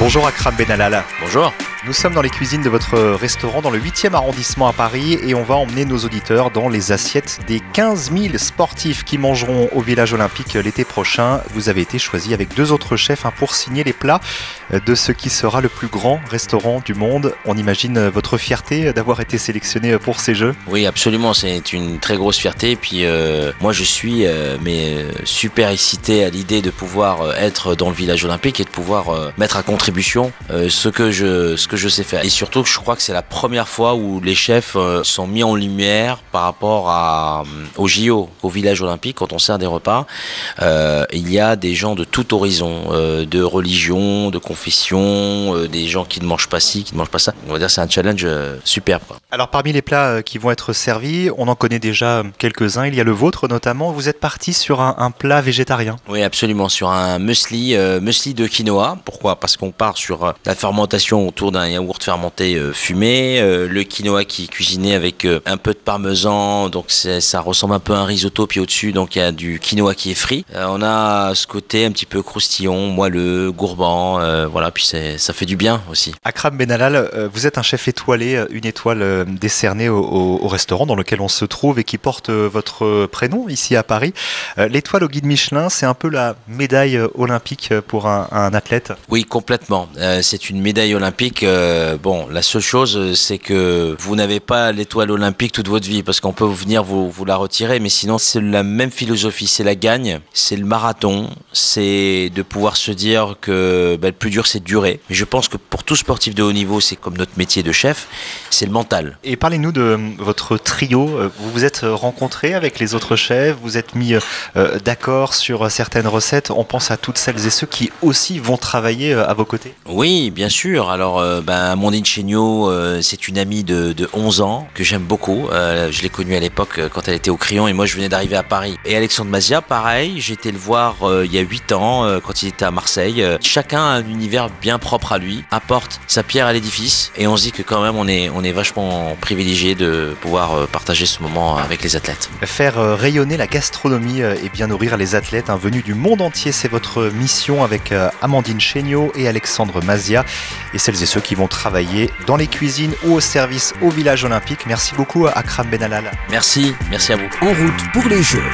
Bonjour Akram Benalal. Bonjour. Nous sommes dans les cuisines de votre restaurant dans le 8e arrondissement à Paris et on va emmener nos auditeurs dans les assiettes des 15 000 sportifs qui mangeront au village olympique l'été prochain. Vous avez été choisi avec deux autres chefs hein, pour signer les plats de ce qui sera le plus grand restaurant du monde. On imagine votre fierté d'avoir été sélectionné pour ces Jeux Oui, absolument. C'est une très grosse fierté. Puis euh, moi, je suis euh, mais euh, super excité à l'idée de pouvoir être dans le village olympique et de pouvoir mettre à contribution ce que je je sais faire. Et surtout, je crois que c'est la première fois où les chefs euh, sont mis en lumière par rapport à, euh, au JO, au village olympique, quand on sert des repas. Euh, il y a des gens de tout horizon, euh, de religion, de confession, euh, des gens qui ne mangent pas ci, qui ne mangent pas ça. On va dire c'est un challenge superbe. quoi. Alors parmi les plats qui vont être servis, on en connaît déjà quelques-uns. Il y a le vôtre notamment. Vous êtes parti sur un, un plat végétarien. Oui, absolument, sur un muesli, muesli de quinoa. Pourquoi? Parce qu'on part sur la fermentation autour d'un yaourt fermenté euh, fumé, euh, le quinoa qui est cuisiné avec euh, un peu de parmesan, donc ça ressemble un peu à un risotto, puis au-dessus, donc il y a du quinoa qui est frit. On a ce côté un petit peu croustillon, moelleux, gourmand, euh, voilà, puis ça fait du bien aussi. Akram Benalal, vous êtes un chef étoilé, une étoile décernée au, au- au restaurant dans lequel on se trouve et qui porte votre prénom ici à Paris. L'étoile au guide Michelin, c'est un peu la médaille olympique pour un, un athlète? Oui, complètement. Euh, c'est une médaille olympique. Euh, bon, la seule chose, euh, c'est que vous n'avez pas l'étoile olympique toute votre vie, parce qu'on peut venir vous, vous la retirer, mais sinon, c'est la même philosophie. C'est la gagne, c'est le marathon, c'est de pouvoir se dire que ben, le plus dur, c'est de durer. Mais je pense que pour tout sportif de haut niveau, c'est comme notre métier de chef, c'est le mental. Et parlez-nous de euh, votre trio. Vous vous êtes rencontré avec les autres chefs, vous êtes mis euh, d'accord sur certaines recettes. On pense à toutes celles et ceux qui aussi vont travailler à vos côtés. Oui, bien sûr. Alors, euh, ben, Amandine Chéniaud, euh, c'est une amie de, de 11 ans que j'aime beaucoup. Euh, je l'ai connue à l'époque euh, quand elle était au Crayon et moi je venais d'arriver à Paris. Et Alexandre Mazia, pareil, j'ai été le voir euh, il y a 8 ans euh, quand il était à Marseille. Euh, chacun a un univers bien propre à lui, apporte sa pierre à l'édifice et on se dit que quand même on est, vachement privilégié de pouvoir euh, partager ce moment avec les athlètes. Faire euh, rayonner la gastronomie euh, et bien nourrir les athlètes hein, venus du monde entier, c'est votre mission avec euh, Amandine Chéniaud et Alexandre Mazia et celles et ceux qui vont travailler dans les cuisines ou au service au village olympique. Merci beaucoup à Akram Benalal. Merci, merci à vous. En route pour les Jeux.